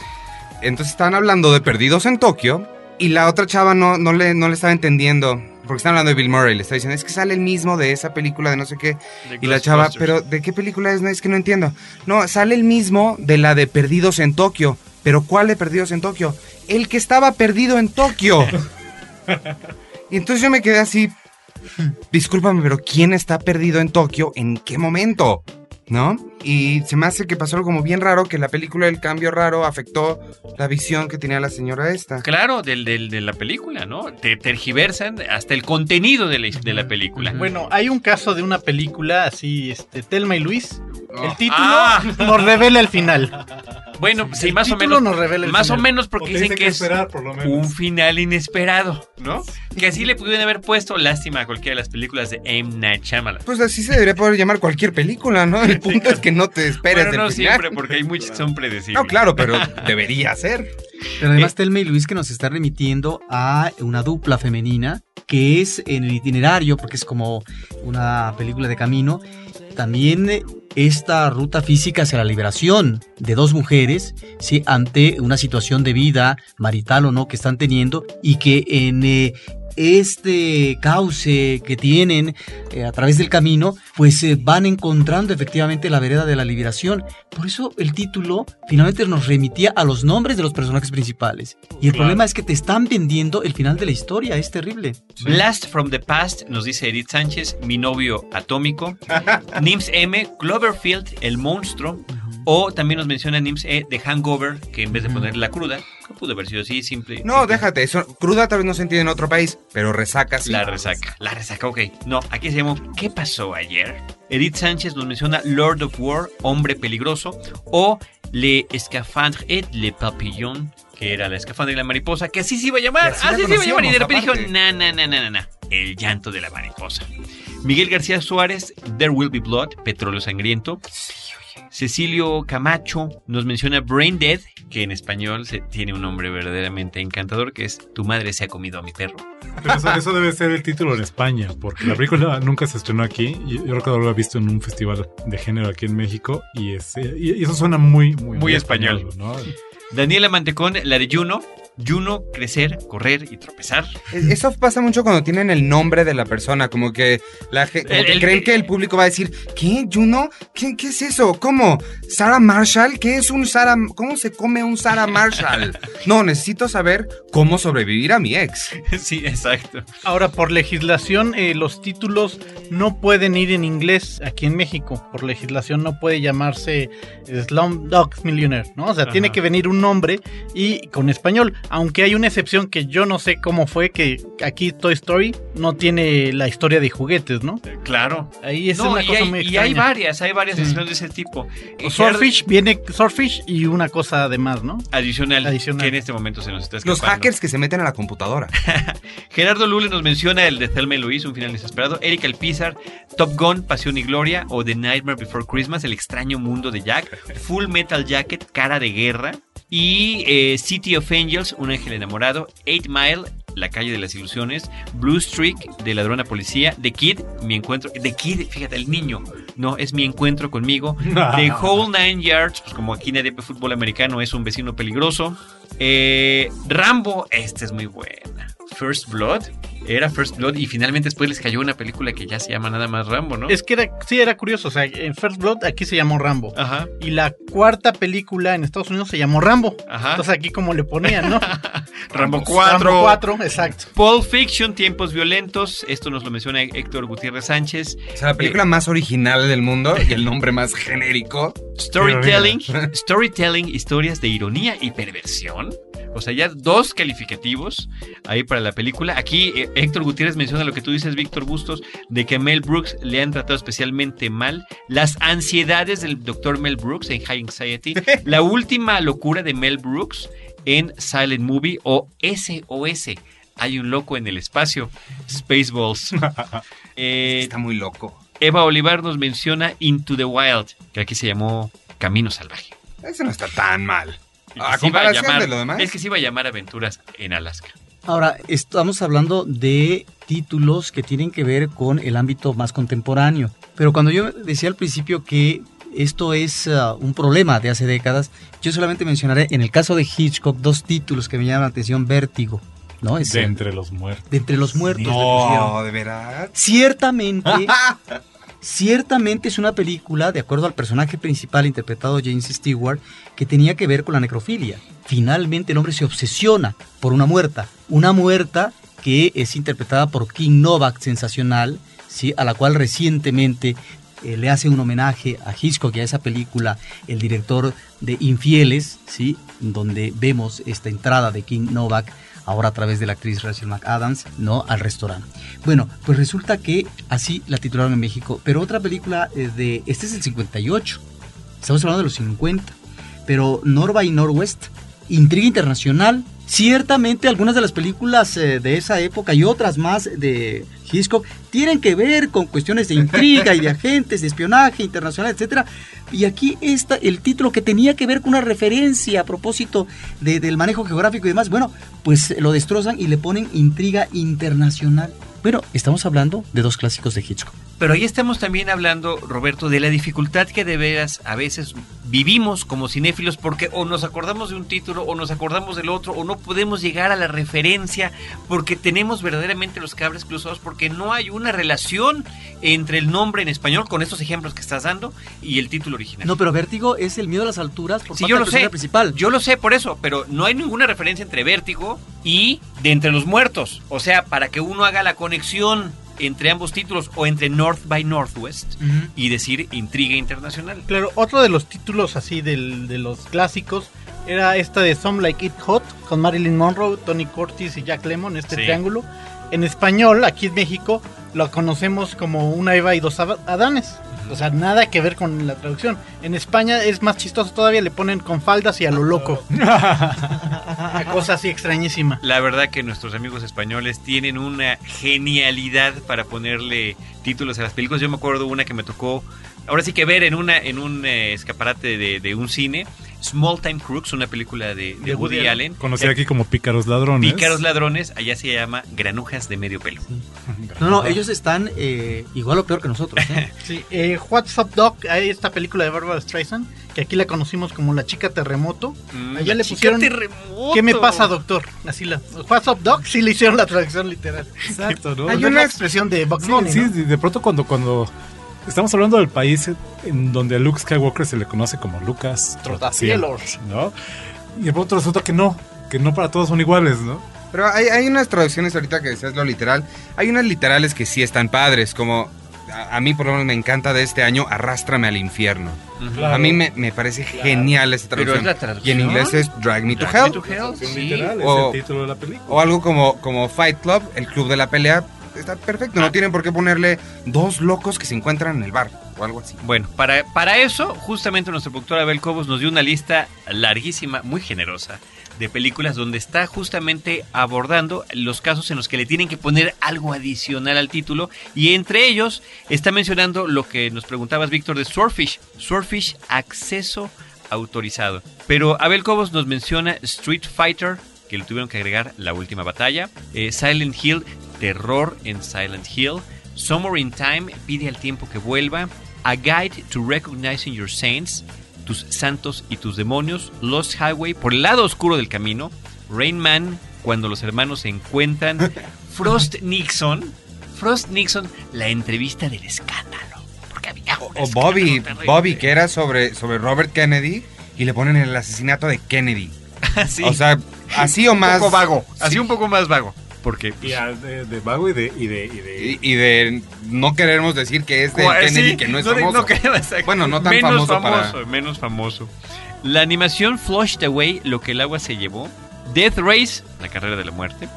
Entonces estaban hablando de perdidos en Tokio y la otra chava no, no, le, no le estaba entendiendo. Porque están hablando de Bill Murray, le está diciendo, es que sale el mismo de esa película de no sé qué. Y la chava, pero ¿de qué película es? No, es que no entiendo. No, sale el mismo de la de Perdidos en Tokio. ¿Pero cuál de Perdidos en Tokio? El que estaba perdido en Tokio. y entonces yo me quedé así, discúlpame, pero ¿quién está perdido en Tokio? ¿En qué momento? ¿No? Y se me hace que pasó algo como bien raro, que la película El Cambio Raro afectó la visión que tenía la señora esta. Claro, del, del- de la película, ¿no? Te tergiversan hasta el contenido de la, de la película. Bueno, hay un caso de una película así, este, Telma y Luis. El Oh. título Ah. nos revela el final. Bueno, sí, más o menos. nos revela el más o menos porque O dicen dice que es esperar, por lo menos. un final inesperado, ¿no? Que así le pudieron haber puesto lástima a cualquiera de las películas de M. Night Shyamalan. Pues así se debería poder llamar cualquier película, ¿no? El punto es que no te esperes Bueno, no final. siempre, porque hay muchas que son predecibles. No, claro, pero debería ser. Pero además Eh, Telma y Luis que nos está remitiendo a una dupla femenina que es en el itinerario, porque es como una película de camino, también eh, esta ruta física hacia la liberación de dos mujeres, ante una situación de vida marital o no que están teniendo y que en eh, este cauce que tienen eh, a través del camino, pues se van encontrando efectivamente la vereda de la liberación. Por eso el título finalmente nos remitía a los nombres de los personajes principales. Y el Claro. problema es que te están vendiendo el final de la historia, es terrible. Blast from the Past, nos dice Edith Sánchez, mi novio atómico. Nims M, Cloverfield, el monstruo. O también nos menciona Nims E de Hangover, que en vez de ponerle la cruda, que pudo haber sido así, simple. No, simple. déjate, eso, cruda tal vez no se entiende en otro país, pero resaca sí. La resaca, la resaca, ok. No, aquí se llamó ¿Qué pasó ayer? Edith Sánchez nos menciona Lord of War, Hombre Peligroso, o Le Escafandre et le Papillon, que era la escafandra y la mariposa, que así se iba a llamar, así se iba a llamar, y de repente dijeron, na, na, na, na, na, na, el llanto de la mariposa. Miguel García Suárez, There Will Be Blood, Petróleo Sangriento. Cecilio Camacho nos menciona Brain Dead, que en español se- tiene un nombre verdaderamente encantador, que es Tu madre se ha comido a mi perro. Pero eso, eso debe ser el título en España, porque la película nunca se estrenó aquí. Y yo recuerdo haberla visto en un festival de género aquí en México. Y, es, y, y eso suena muy, muy, Muy español. ¿no? Daniela Mantecón, la de Juno. Juno, crecer, correr y tropezar. Es- Eso pasa mucho cuando tienen el nombre de la persona, como que la como El- que el- creen que el público va a decir, ¿qué? ¿Juno? ¿Qué, qué es eso? ¿Cómo? ¿Sarah Marshall? ¿Qué es un Sarah? ¿Cómo se come un Sarah Marshall? No, necesito saber cómo sobrevivir a mi ex. sí, exacto. Ahora, por legislación, eh, los títulos no pueden ir en inglés aquí en México. Por legislación no puede llamarse Slumdog Millionaire, ¿no? O sea, Ajá. tiene que venir un nombre y con español. Aunque hay una excepción que yo no sé cómo fue que aquí Toy Story no tiene la historia de juguetes, ¿no? Claro. Ahí es No, una cosa hay, muy y hay varias, hay varias Sí. decisiones de ese tipo. O Swordfish viene Swordfish y una cosa además, ¿no? Adicional, Adicional. que en este momento se nos está Los escapando. hackers que se meten a la computadora. Gerardo Lule nos menciona el de Thelma y Luis, un final desesperado. Eric Alpizar, Top Gun, Pasión y Gloria. O The Nightmare Before Christmas, El extraño mundo de Jack. Full Metal Jacket, Cara de Guerra. Y eh, City of Angels, Un ángel enamorado. Eight Mile, La calle de las ilusiones. Blue Streak, de Ladrona Policía. The Kid, Mi encuentro. The Kid, fíjate, el niño. No, es mi encuentro conmigo. The Whole Nine Yards, pues como aquí nadie ve fútbol americano, es un vecino peligroso. Eh, Rambo, esta es muy buena. First Blood, era First Blood y finalmente después les cayó una película que ya se llama nada más Rambo, ¿no? Es que era, sí era curioso, o sea, en First Blood aquí se llamó Rambo. Ajá, Y la cuarta película en Estados Unidos se llamó Rambo. ajá. Entonces aquí como le ponían, ¿no? Rambo 4. Rambo 4, exacto. Pulp Fiction, Tiempos Violentos. Esto nos lo menciona Héctor Gutiérrez Sánchez. O sea, la película más original del mundo y el nombre más genérico. Storytelling, Storytelling, historias de ironía y perversión. O sea, ya dos calificativos ahí para la película. Aquí eh, Héctor Gutiérrez menciona lo que tú dices, Víctor Bustos, de que Mel Brooks le han tratado especialmente mal. Las ansiedades del doctor Mel Brooks en High Anxiety. La última locura de Mel Brooks en Silent Movie o SOS. Hay un loco en el espacio. Spaceballs. Eh, Está muy loco. Eva Olivar nos menciona Into the Wild, que aquí se llamó Camino Salvaje. Ese no está tan mal. A a llamar- de lo demás. Es que se iba a llamar Aventuras en Alaska. Ahora, estamos hablando de títulos que tienen que ver con el ámbito más contemporáneo. Pero cuando yo decía al principio que esto es ah, un problema de hace décadas, yo solamente mencionaré en el caso de Hitchcock dos títulos que me llaman la atención, Vértigo, ¿no? Es De el- entre los muertos. de entre los muertos. No, de verdad. Ciertamente, ciertamente es una película, de acuerdo al personaje principal interpretado James Stewart, que tenía que ver con la necrofilia. Finalmente el hombre se obsesiona por una muerta, una muerta que es interpretada por King Novak, sensacional, ¿sí? a la cual recientemente eh, le hace un homenaje a Hitchcock y a esa película, el director de Infieles, ¿sí? donde vemos esta entrada de King Novak ahora a través de la actriz Rachel McAdams, ¿no? Al restaurante. Bueno, pues resulta que así la titularon en México, pero otra película eh, de, este es el 58, estamos hablando de los 50, pero North by Northwest, Intriga Internacional, Ciertamente algunas de las películas eh, de esa época y otras más de Hitchcock tienen que ver con cuestiones de intriga y de agentes, de espionaje internacional, etcétera. Y aquí está el título que tenía que ver con una referencia a propósito de- del manejo geográfico y demás. Bueno, pues lo destrozan y le ponen intriga internacional. Bueno, estamos hablando de dos clásicos de Hitchcock. Pero ahí estamos también hablando, Roberto, de la dificultad que de veras a veces vivimos como cinéfilos porque o nos acordamos de un título o nos acordamos del otro o no podemos llegar a la referencia porque tenemos verdaderamente los cables cruzados porque no hay una relación entre el nombre en español con estos ejemplos que estás dando y el título original. No, pero Vértigo es el miedo a las alturas por Sí, parte yo lo sé. personaje principal. Yo lo sé por eso, pero no hay ninguna referencia entre Vértigo y de Entre los Muertos. O sea, para que uno haga la conexión entre ambos títulos o entre North by Northwest y decir Intriga Internacional. Claro, otro de los títulos así del- de los clásicos era esta de Some Like It Hot con Marilyn Monroe, Tony Curtis y Jack Lemmon, este Sí. triángulo. En español, aquí en México, lo conocemos como Una Eva y dos Adanes. O sea, nada que ver con la traducción. En España es más chistoso todavía, le ponen con faldas y a lo loco. Una cosa así extrañísima. La verdad que nuestros amigos españoles tienen una genialidad para ponerle títulos a las películas. Yo me acuerdo una que me tocó, ahora sí que ver en una en un eh, escaparate de, de un cine, Small Time Crooks, una película de, de De Woody, Woody Allen. Conocida aquí como Pícaros Ladrones. Pícaros ladrones, allá se llama Granujas de medio pelo. No, no, ellos están eh, igual o peor que nosotros. ¿eh? Sí, eh, What's Up Doc, hay esta película de Barbara Streisand, que aquí la conocimos como La Chica Terremoto. Mm, Allá la le chica pusieron terremoto. ¿Qué me pasa, doctor? Así la What's Up Doc, sí le hicieron la traducción literal. Exacto, ¿no? Hay Sí, una expresión de Bugs Bunny, sí, ¿no? de de pronto cuando, cuando estamos hablando del país en donde a Luke Skywalker se le conoce como Lucas Trotacielos. ¿no? Y de pronto resulta que no, que no para todos son iguales, ¿no? Pero hay, hay unas traducciones ahorita que decías lo literal. Hay unas literales que sí están padres, como a, a mí por lo menos me encanta de este año, Arrástrame al infierno. Ujú. A mí me, me parece genial esa Pero traducción. es la traducción. Y en inglés es Drag Me to Drag Me Hell. to Hell, sí. Literal, O- es el título de la película. O algo como, como Fight Club, el club de la pelea. Está perfecto, no tienen por qué ponerle dos locos que se encuentran en el bar o algo así. Bueno, para, para eso, justamente nuestro productor Abel Cobos nos dio una lista larguísima, muy generosa, de películas donde está justamente abordando los casos en los que le tienen que poner algo adicional al título. Y entre ellos está mencionando lo que nos preguntabas, Víctor, de Swordfish. Swordfish, acceso autorizado. Pero Abel Cobos nos menciona Street Fighter, que le tuvieron que agregar la última batalla. eh, Silent Hill, terror en Silent Hill. Summer in Time, pide al tiempo que vuelva. A Guide to Recognizing Your Saints, tus santos y tus demonios. Lost Highway, por el lado oscuro del camino. Rain Man, cuando los hermanos se encuentran. Frost Nixon. Frost Nixon, la entrevista del escándalo. Porque había un O Bobby, terrible. Bobby, que era sobre, sobre Robert Kennedy y le ponen el asesinato de Kennedy. Sí. O sea, así o más. un poco vago. Así un poco más vago. Porque Y a- de, de vago y de... Y de, y de- Y, y de no queremos decir que es de Kennedy, sí, que no es de- famoso. exacto. Bueno, no tan menos famoso para- Menos famoso. La animación Flushed Away, lo que el agua se llevó. Death Race, la carrera de la muerte.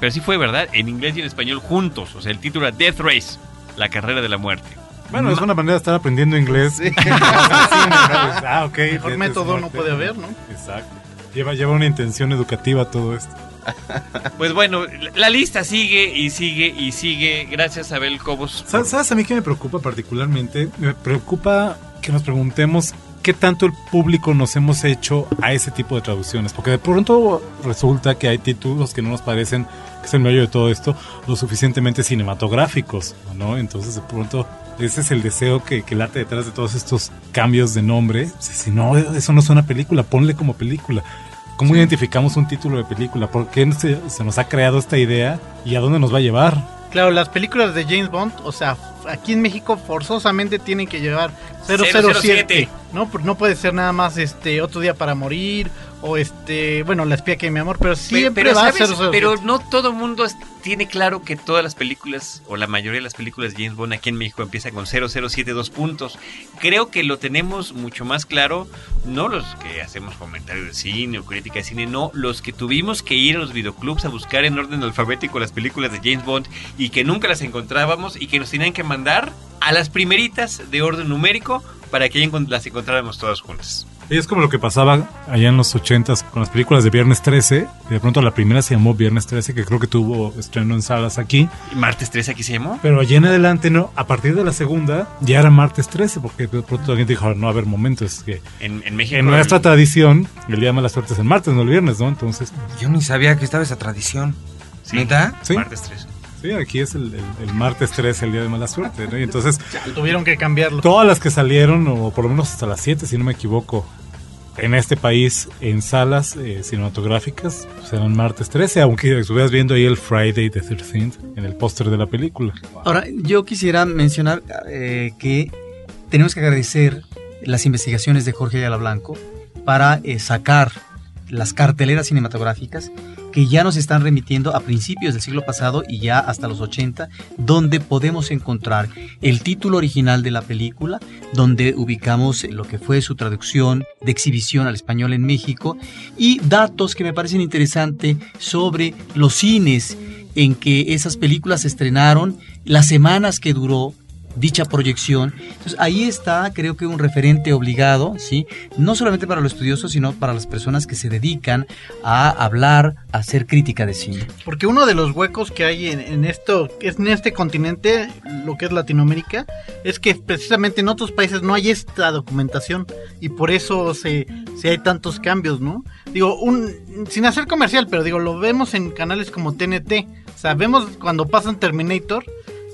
Pero sí fue verdad, en inglés y en español juntos. O sea, el título era Death Race, la carrera de la muerte. Bueno, es una manera de estar aprendiendo inglés. Sí. ah, ok. Mejor método no puede haber, ¿no? Exacto. Lleva, lleva una intención educativa todo esto. Pues bueno, la- lista sigue y sigue y sigue. Gracias Abel Cobos. ¿Sabes, a mí qué me preocupa particularmente? Me preocupa que nos preguntemos qué tanto el público nos hemos hecho a ese tipo de traducciones. Porque de pronto resulta que hay títulos que no nos parecen, que es el medio de todo esto, lo suficientemente cinematográficos, ¿no? Entonces de pronto ese es el deseo que late detrás de todos estos cambios de nombre. Si no, eso no es una película, ponle como película. ¿Cómo identificamos un título de película? ¿Por qué se, se nos ha creado esta idea y a dónde nos va a llevar? Claro, las películas de James Bond, o sea, aquí en México forzosamente tienen que llevar 007, 007. ¿no? Pues no puede ser nada más este otro día para morir o este, bueno, la espía que mi amor, pero siempre pero, va ¿sabes? a ser 007. pero no todo mundo tiene claro que todas las películas, o la mayoría de las películas de James Bond aquí en México empiezan con 0072 puntos. Creo que lo tenemos mucho más claro, no los que hacemos comentarios de cine o crítica de cine, no, los que tuvimos que ir a los videoclubs a buscar en orden alfabético las películas de James Bond y que nunca las encontrábamos y que nos tenían que mandar a las primeritas de orden numérico para que las encontráramos todas juntas. Y es como lo que pasaba allá en los 80s con las películas de Viernes 13. Y de pronto la primera se llamó Viernes 13, que creo que tuvo estreno en salas aquí. ¿Y martes 13 aquí se llamó? Pero allá en adelante, no. A partir de la segunda, ya era martes 13, porque de pronto alguien dijo, no, a ver, momentos. que En, en México. En nuestra tradición, el día de mala suerte es el martes, no el viernes, ¿no? Entonces, Yo ni sabía que estaba esa tradición. Sí. ¿Neta? sí. Martes 13. Sí, aquí es el, el- el martes 13, el día de mala suerte, ¿no? Y entonces, Tuvieron que cambiarlo. todas las que salieron, o por lo menos hasta las 7, si no me equivoco, en este país, en salas eh, cinematográficas, pues eran martes 13, aunque estuvieras viendo ahí el Friday the 13th en el póster de la película. Ahora, yo quisiera mencionar eh, que tenemos que agradecer las investigaciones de Jorge Ayala Blanco para eh, sacar las carteleras cinematográficas que ya nos están remitiendo a principios del siglo pasado y ya hasta los 80, donde podemos encontrar el título original de la película, donde ubicamos lo que fue su traducción de exhibición al español en México y datos que me parecen interesantes sobre los cines en que esas películas se estrenaron, las semanas que duró dicha proyección. Entonces ahí está, creo que un referente obligado, ¿sí? No solamente para los estudiosos, sino para las personas que se dedican a hablar, a hacer crítica de cine. Porque uno de los huecos que hay en, esto, es en este continente, lo que es Latinoamérica, es que precisamente en otros países no hay esta documentación y por eso se, se hay tantos cambios, ¿no? Digo, sin hacer comercial, pero digo, lo vemos en canales como TNT. Vemos cuando pasan Terminator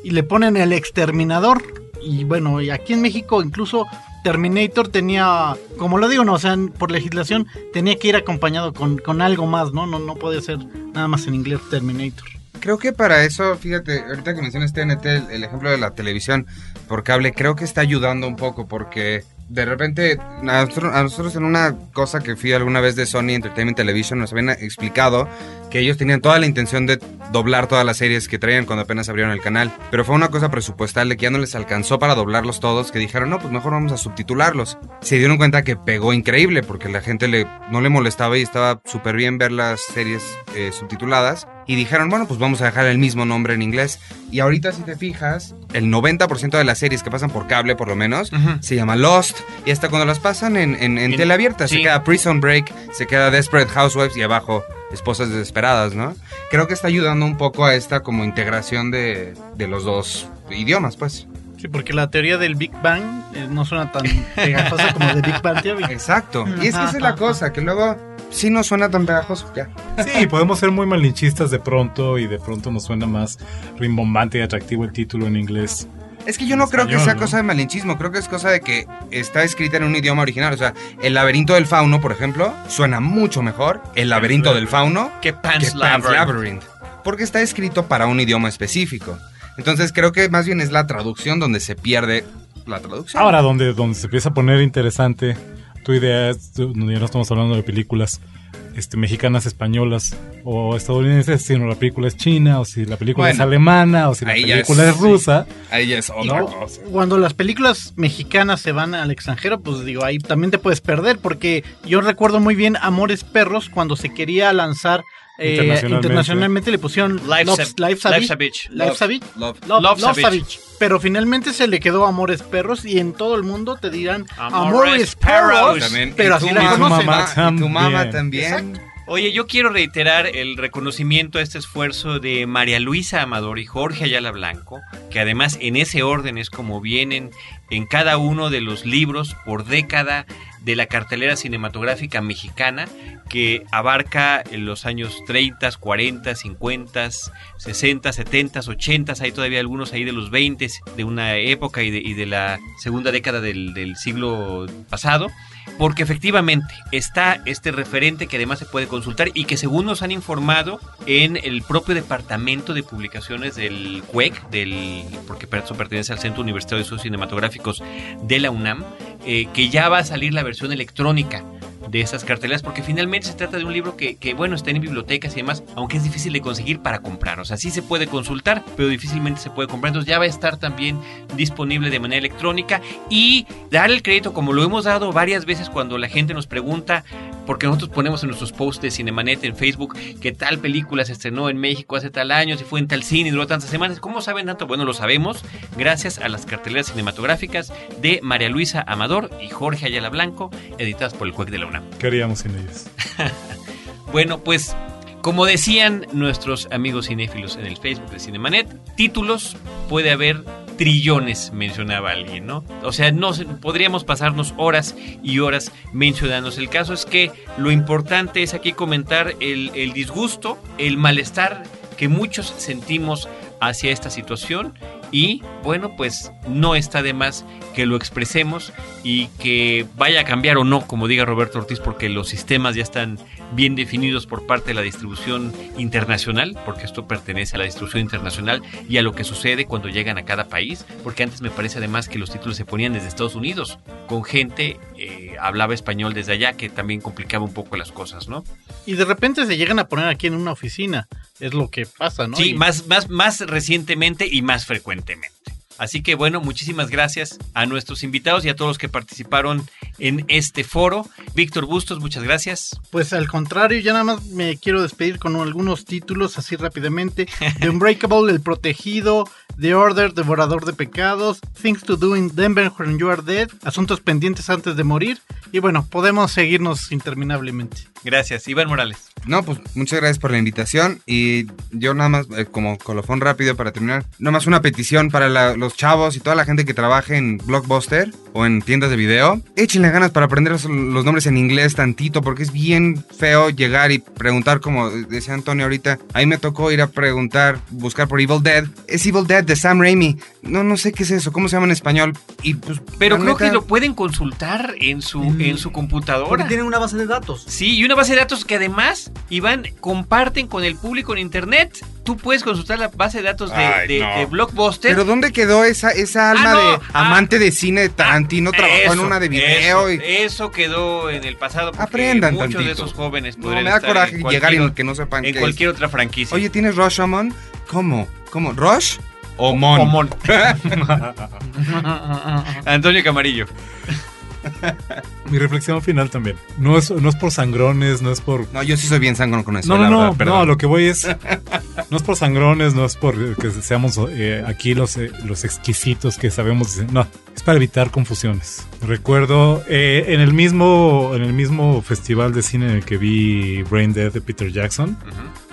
y le ponen el exterminador. Y bueno, y aquí en México incluso Terminator tenía, como lo digo, no, o sea, por legislación tenía que ir acompañado con, con algo más, ¿no? No, no puede ser nada más en inglés Terminator. Creo que para eso, fíjate, ahorita que mencionas TNT, el, ejemplo de la televisión por cable, creo que está ayudando un poco porque de repente a nosotros en una cosa que fui alguna vez de Sony Entertainment Television nos habían explicado que ellos tenían toda la intención de doblar todas las series que traían cuando apenas abrieron el canal, pero fue una cosa presupuestal de que ya no les alcanzó para doblarlos todos, que dijeron, no, pues mejor vamos a subtitularlos. Se dieron cuenta que pegó increíble porque la gente le, no le molestaba y estaba súper bien ver las series eh, subtituladas. Y dijeron, bueno, pues vamos a dejar el mismo nombre en inglés. Y ahorita si te fijas, el 90% de las series que pasan por cable, por lo menos, se llama Lost. Y hasta cuando las pasan en, en, en En- tele abierta, se queda Prison Break, se queda Desperate Housewives y abajo Esposas Desesperadas, ¿no? Creo que está ayudando un poco a esta como integración de, de los dos idiomas, pues. Sí, porque la teoría del Big Bang eh, no suena tan pegajosa como de Big Bang Theory. Exacto. Y es que esa es la cosa, que luego sí no suena tan pegajoso ya. Sí, podemos ser muy malinchistas de pronto y de pronto nos suena más rimbombante y atractivo el título en inglés. Es que yo no creo que sea ¿no? cosa de malinchismo, creo que es cosa de que está escrita en un idioma original. O sea, el laberinto del fauno, por ejemplo, suena mucho mejor el laberinto del fauno Que que Pan's Pan's Labyrinth. Labyrinth. Porque está escrito para un idioma específico. Entonces creo que más bien es la traducción donde se pierde la traducción. Ahora, donde, donde se empieza a poner interesante tu idea, es donde ya no estamos hablando de películas este, mexicanas, españolas o estadounidenses, sino la película es china, o si la película es alemana, o si la película es- es, rusa. Ahí ya es otra cosa. cuando las películas mexicanas se van al extranjero, pues digo, ahí también te puedes perder, porque yo recuerdo muy bien Amores Perros cuando se quería lanzar eh, Internacionalmente. internacionalmente, le pusieron Love- a Life's Beach. a Beach. Life's a Beach. Love. Love- Love's Pero finalmente se le quedó Amores Perros y en todo el mundo te dirán Amores Amores Perros. Pero así la mamá, conocen. mamá. Y tu mamá También. también. Oye, yo quiero reiterar el reconocimiento a este esfuerzo de María Luisa Amador y Jorge Ayala Blanco, que además en ese orden es como vienen en cada uno de los libros por década de la cartelera cinematográfica mexicana que abarca en los años 30, 40, 50, 60, 70, 80, hay todavía algunos ahí de los 20 de una época y de, y de la segunda década del, del siglo pasado porque efectivamente está este referente que además se puede consultar y que según nos han informado en el propio departamento de publicaciones del CUEC, del, porque eso pertenece al Centro Universitario de Estudios Cinematográficos de la UNAM, eh, que ya va a salir la versión electrónica de esas carteleras, porque finalmente se trata de un libro que, que, bueno, está en bibliotecas y demás, aunque es difícil de conseguir para comprar. O sea, sí se puede consultar, pero difícilmente se puede comprar. Entonces ya va a estar también disponible de manera electrónica y dar el crédito, como lo hemos dado varias veces cuando la gente nos pregunta porque nosotros ponemos en nuestros posts de Cinemanet en Facebook que tal película se estrenó en México hace tal año, si fue en tal cine y duró tantas semanas. ¿Cómo saben tanto? Bueno, lo sabemos gracias a las carteleras cinematográficas de María Luisa Amador y Jorge Ayala Blanco, editadas por el CUEC de la UNAM. ¿Qué haríamos sin ellas? Bueno, pues como decían nuestros amigos cinéfilos en el Facebook de Cinemanet, títulos puede haber trillones, mencionaba alguien, ¿no? O sea, no podríamos pasarnos horas y horas mencionándose. El caso es que lo importante es aquí comentar el, el disgusto, el malestar que muchos sentimos hacia esta situación y bueno, pues no está de más que lo expresemos y que vaya a cambiar o no, como diga Roberto Ortiz, porque los sistemas ya están bien definidos por parte de la distribución internacional, porque esto pertenece a la distribución internacional y a lo que sucede cuando llegan a cada país, porque antes me parece además que los títulos se ponían desde Estados Unidos, con gente eh, hablaba español desde allá, que también complicaba un poco las cosas, ¿no? Y de repente se llegan a poner aquí en una oficina. Es lo que pasa, ¿no? Sí, Y- más, más, más recientemente y más frecuentemente. Así que bueno, muchísimas gracias a nuestros invitados y a todos los que participaron en este foro. Víctor Bustos, muchas gracias. Pues al contrario, ya nada más me quiero despedir con algunos títulos así rápidamente. The Unbreakable, El Protegido, The Order, Devorador de Pecados, Things to Do in Denver When You Are Dead, Asuntos Pendientes Antes de Morir. Y bueno, podemos seguirnos interminablemente. Gracias, Iván Morales. No, pues muchas gracias por la invitación y yo nada más eh, como colofón rápido para terminar, nada más una petición para la- los chavos y toda la gente que trabaje en Blockbuster o en tiendas de video, échenle ganas para aprender los, nombres en inglés tantito porque es bien feo llegar y preguntar como decía Antonio ahorita, ahí me tocó ir a preguntar, buscar por Evil Dead, es Evil Dead de Sam Raimi, no no sé qué es eso, cómo se llama en español y pues Pero creo neta- que lo pueden consultar en su, en su computadora. Porque tienen una base de datos. Sí, y una base de datos que además, Iván, comparten con el público en internet. Tú puedes consultar la base de datos de, Ay, de- no. de Blockbuster. Pero ¿dónde quedó esa, esa alma Ah, no, de ah, amante de cine de Tarantino? trabajó en una de video eso, y... eso quedó en el pasado. porque Aprendan Muchos de esos jóvenes No, podrían me da estar coraje llegar y que no sepan en qué cualquier es. otra franquicia. Oye, ¿tienes Rush Amon? ¿Cómo? ¿Cómo? ¿Rush? O Mon. O Mon. Antonio Camarillo. Mi reflexión final también. No es, no es por sangrones, no es por... No, yo sí soy bien sangrón con eso. No, no, la no, verdad, no, lo que voy es... No es por sangrones, no es por que seamos eh, aquí los, eh, los exquisitos que sabemos... decir, No, es para evitar confusiones. Recuerdo eh, en, el mismo, en el mismo festival de cine en el que vi Brain Dead de Peter Jackson,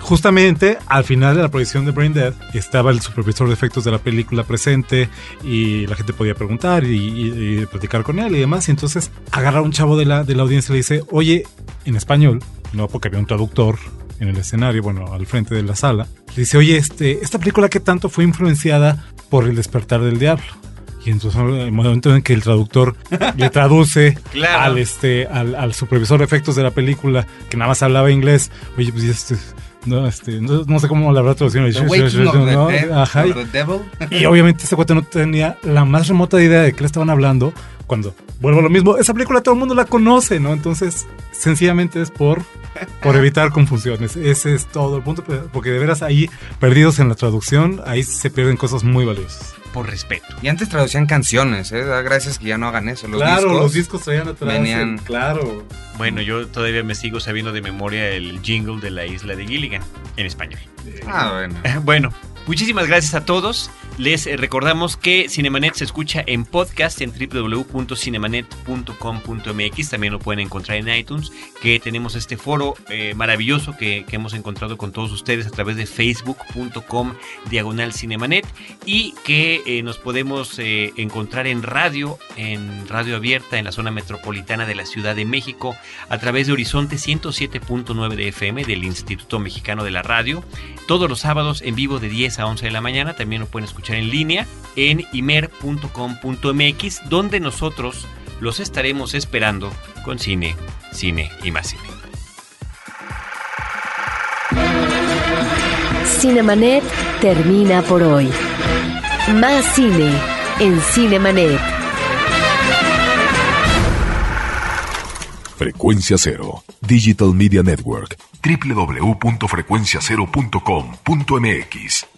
justamente al final de la proyección de Brain Dead estaba el supervisor de efectos de la película presente y la gente podía preguntar y, y- y platicar con él y demás. Y entonces agarra a un chavo de la, de la audiencia y le dice, oye, en español, no porque había un traductor en el escenario, bueno, al frente de la sala, le dice, oye, este, esta película que tanto fue influenciada por el despertar del diablo. Y entonces en el momento en que el traductor le traduce Claro. al este al, al supervisor de efectos de la película que nada más hablaba inglés, oye, pues este no, este, no, no sé cómo la habrá traducido. Y obviamente este cuate no tenía la más remota idea de qué le estaban hablando. Cuando vuelvo a lo mismo, esa película todo el mundo la conoce, ¿no? Entonces, sencillamente es por, por evitar confusiones. Ese es todo el punto, porque de veras ahí, perdidos en la traducción, ahí se pierden cosas muy valiosas. Por respeto. Y antes traducían canciones, ¿eh? Da gracias que ya no hagan eso. Los claro, discos. los discos traían atrás. venían- claro. Bueno, yo todavía me sigo sabiendo de memoria el jingle de la isla de Gilligan en español. Ah, bueno. Bueno, muchísimas gracias a todos. Les eh, recordamos que Cinemanet se escucha en podcast en www.cinemanet.com.mx. También lo pueden encontrar en iTunes. Que tenemos este foro eh, maravilloso que, hemos encontrado con todos ustedes a través de facebook.com diagonal Cinemanet. Y que eh, nos podemos encontrar en radio, en radio abierta en la zona metropolitana de la Ciudad de México a través de Horizonte 107.9 de FM del Instituto Mexicano de la Radio todos los sábados en vivo de 10 a 11 de la mañana. También lo pueden escuchar en línea en imer.com.mx, donde nosotros los estaremos esperando con cine, cine y más cine. Cinemanet termina por hoy. Más cine en Cinemanet. Frecuencia Cero, Digital Media Network, www.frecuenciacero.com.mx.